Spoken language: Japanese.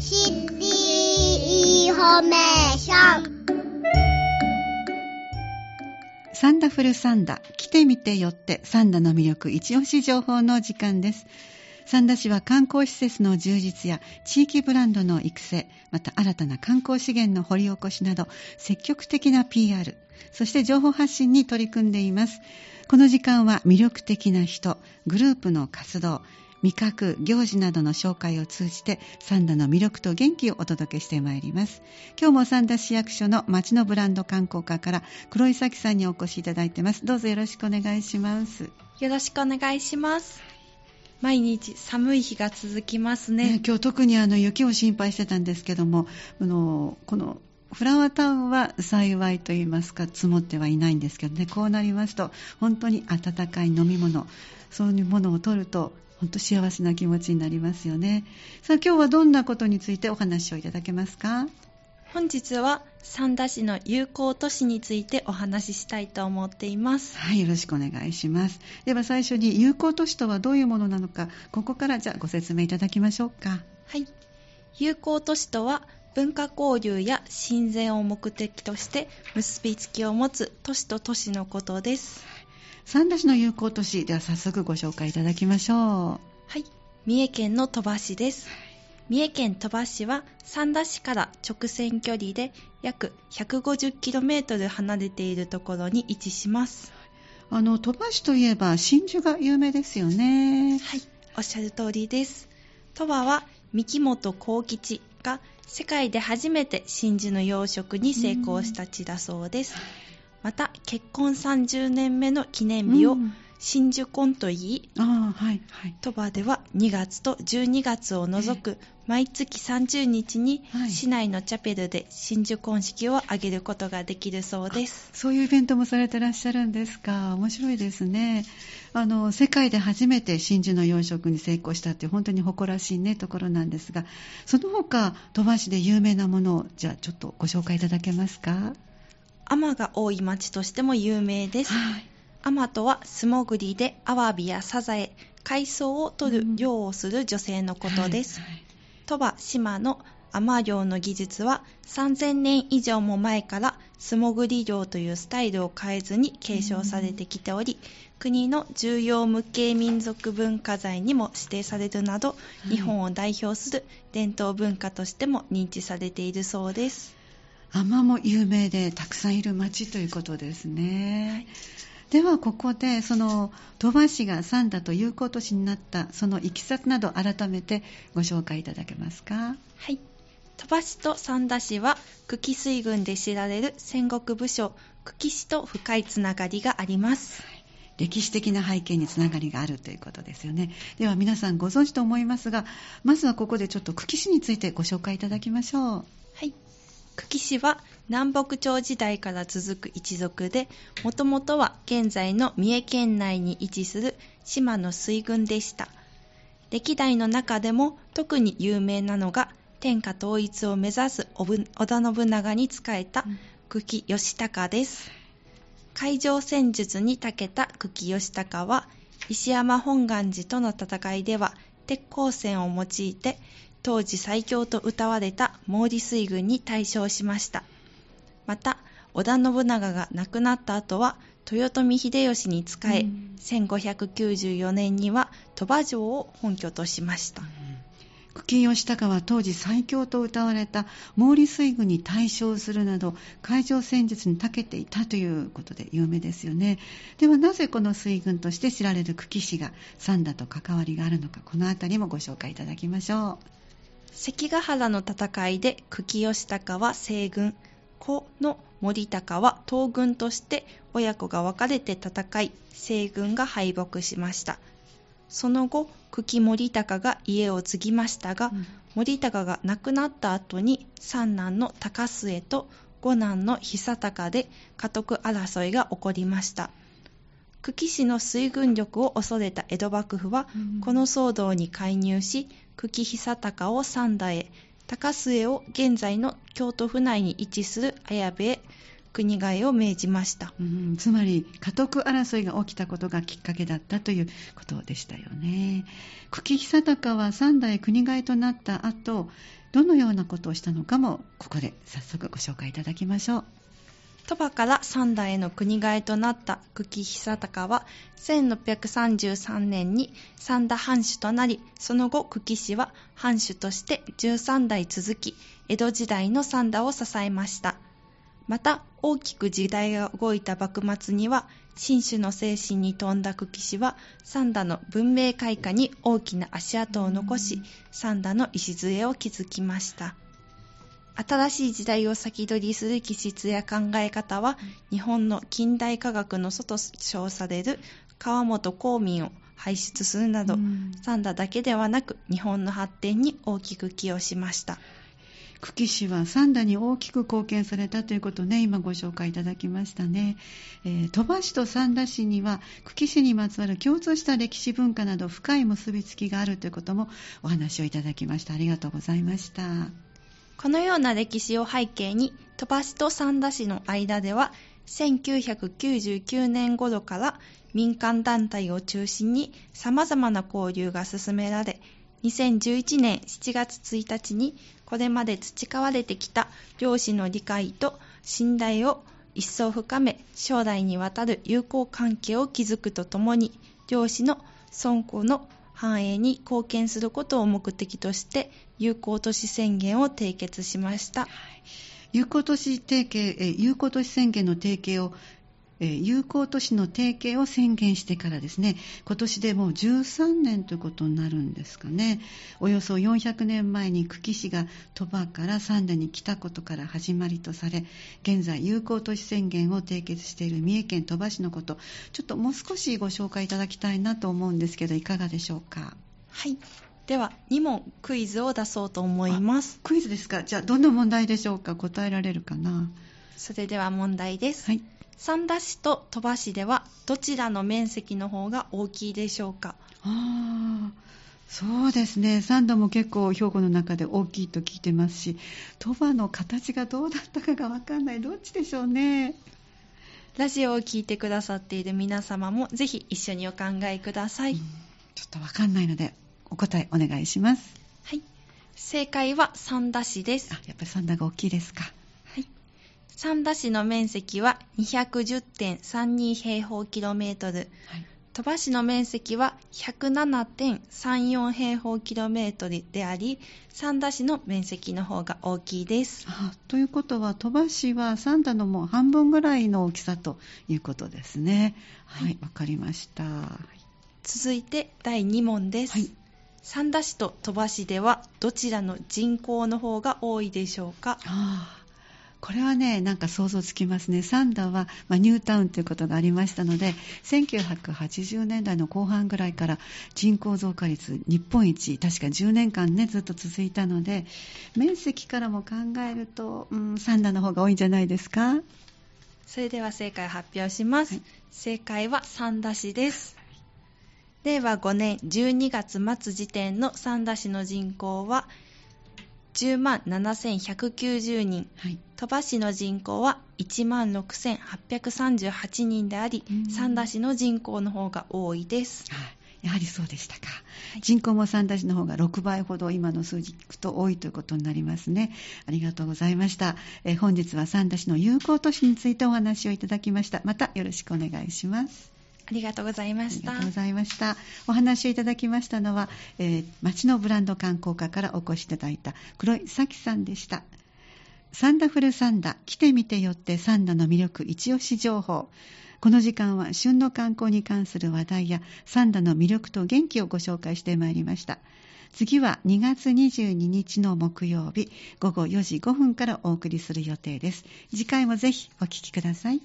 シティインフォメーションサンダフルサンダ、来てみてよってサンダの魅力一押し情報の時間です。三田市は観光施設の充実や地域ブランドの育成、また新たな観光資源の掘り起こしなど積極的な PR、そして情報発信に取り組んでいます。この時間は魅力的な人、グループの活動、味覚、行事などの紹介を通じて三田の魅力と元気をお届けしてまいります。今日も三田市役所の町のブランド観光課から黒井咲さんにお越しいただいてます。どうぞよろしくお願いします。よろしくお願いします。毎日寒い日が続きますね。ね今日特にあの雪を心配してたんですけども、あのこのフラワータウンは幸いと言いますか積もってはいないんですけどねこうなりますと本当に温かい飲み物そういうものを取ると本当幸せな気持ちになりますよねさあ今日はどんなことについてお話をいただけますか？本日は三田市の友好都市についてお話ししたいと思っています。はいよろしくお願いしますでは最初に友好都市とはどういうものなのかここからじゃあご説明いただきましょうかはい。友好都市とは文化交流や親善を目的として結びつきを持つ都市と都市のことです。三田市の友好都市では早速ご紹介いただきましょうはい。三重県の鳥羽市です。三重県鳥羽市は三田市から直線距離で約 150km 離れているところに位置します。あの鳥羽市といえば真珠が有名ですよねはい、おっしゃる通りです。鳥羽は三木本幸吉が世界で初めて真珠の養殖に成功した地だそうです。また結婚30年目の記念日をうん。真珠婚と言い、ああはいはい。鳥羽では2月と12月を除く毎月30日にはい。市内のチャペルで真珠婚式を挙げることができるそうです。そういうイベントもされてらっしゃるんですか。面白いですね。あの世界で初めて真珠の養殖に成功したって本当に誇らしいねところなんですがその他鳥羽市で有名なものをじゃあちょっとご紹介いただけますか？海女が多い町としても有名です。はいアマとは素潜りでアワビやサザエ、海藻を取るうん漁をする女性のことです。鳥羽島の海女漁の技術は3000年以上も前から素潜り漁というスタイルを変えずに継承されてきており、国の重要無形民族文化財にも指定されるなど、い日本を代表する伝統文化としても認知されているそうです。海も有名でたくさんいる町ということですね、ではここでその鳥羽市が三田と友好都市になったそのいきさつなど改めてご紹介いただけますか？はい。鳥羽市と三田市は久喜水軍で知られる戦国武将久喜市と深いつながりがあります。歴史的な背景につながりがあるということですよねでは皆さんご存知と思いますがまずはここでちょっと久喜市についてご紹介いただきましょうはい。久喜市は南北朝時代から続く一族で、もともとは現在の三重県内に位置する島の水軍でした。歴代の中でも特に有名なのが天下統一を目指す織田信長に仕えた久喜義高です。海上戦術に長けた久喜義高は石山本願寺との戦いでは鉄鋼線を用いて当時最強と謳われた毛利水軍に大勝しました。また織田信長が亡くなった後は豊臣秀吉に仕え、うん。1594年には鳥羽城を本拠としました、久喜義高は当時最強と謳われた毛利水軍に対勝するなど海上戦術に長けていたということで有名ですよね。ではなぜこの水軍として知られる久喜市が三田と関わりがあるのかこの辺りもご紹介いただきましょ関ヶ原の戦いで久喜義高は西軍。子の森高は東軍として親子が分かれて戦い西軍が敗北しました。その後久喜森高が家を継ぎましたが、うん。森高が亡くなった後に三男の高末と五男の久高で家督争いが起こりました。久喜市の水軍力を恐れた江戸幕府は、うん。この騒動に介入し久喜久高を三田へ。高末を現在の京都府内に位置する綾部へ。国替えを命じました。う、ん、つまり家督争いが起きたことがきっかけだったということでしたよね。久喜久高は三代国替えとなった後どのようなことをしたのかもここで早速ご紹介いただきましょう。鳥羽から三田への国替えとなった久喜久高は1633年に三田藩主となりその後久喜市は藩主として13代続き江戸時代の三田を支えました。また大きく時代が動いた幕末には新種の精神に富んだ久喜市は三田の文明開化に大きな足跡を残し三田の礎を築きました。新しい時代を先取りする気質や考え方は日本の近代科学の祖と称される川本公民を輩出するなど、三田だけではなく日本の発展に大きく寄与しました。久喜市は三田に大きく貢献されたということをね今ご紹介いただきましたね、えー、鳥羽市と三田市には久喜市にまつわる共通した歴史文化など深い結びつきがあるということもお話をいただきました。ありがとうございましたこのような歴史を背景に鳥羽市と三田市の間では1999年頃から民間団体を中心に様々な交流が進められ2011年7月1日にこれまで培われてきた漁師の理解と信頼を一層深め将来にわたる友好関係を築くとともに漁師の尊古の繁栄に貢献することを目的として友好都市宣言を締結しました。はい。友好都市提携、友好都市宣言の提携を友好都市の提携を宣言してからですね。今年でもう13年ということになるんですかね。およそ400年前に久喜市が鳥羽から三田に来たことから始まりとされ現在友好都市宣言を締結している三重県鳥羽市のことちょっともう少しご紹介いただきたいなと思うんですけどいかがでしょうか？はいでは2問クイズを出そうと思います。クイズですか？じゃあどんな問題でしょうか？答えられるかな？それでは問題です、はい、三田市と鳥羽市ではどちらの面積の方が大きいでしょうか？ああそうですね。三田も結構兵庫の中で大きいと聞いてますし鳥羽の形がどうだったかが分かんない。どっちでしょうね？ラジオを聞いてくださっている皆様もぜひ一緒にお考えください、ちょっと分かんないのでお答えお願いします。はい。正解は三田市です。あやっぱり三田が大きいですか。はい。三田市の面積は210.32平方キロメートル、はい。鳥羽市の面積は107.34平方キロメートルであり三田市の面積の方が大きいです。あということは鳥羽市は三田のもう半分ぐらいの大きさということですね。はいわ、はい、かりました。続いて第2問です、はい三田市と鳥羽市ではどちらの人口の方が多いでしょうか？あこれはねなんか想像つきますね。三田は、まあ、ニュータウンということがありましたので1980年代の後半ぐらいから人口増加率日本一確か10年間ねずっと続いたので面積からも考えると、うん、三田の方が多いんじゃないですか？それでは正解発表します、はい、正解は三田市です令和5年12月末時点の三田市の人口は10万7190人、はい、鳥羽市の人口は1万6838人であり、三田市の人口の方が多いです。やはりそうでしたか、はい、人口も三田市の方が6倍ほど今の数字聞くと多いということになりますね。ありがとうございました、え本日は三田市の友好都市についてお話をいただきました。またよろしくお願いしますありがとうございました。ありがとうございました。お話をいただきましたのは、えー、町のブランド観光課からお越しいただいた黒井咲さんでした。サンダフルサンダ、来てみてよってサンダの魅力一押し情報。この時間は旬の観光に関する話題やサンダの魅力と元気をご紹介してまいりました。次は2月22日の木曜日午後4時5分からお送りする予定です。次回もぜひお聴きください。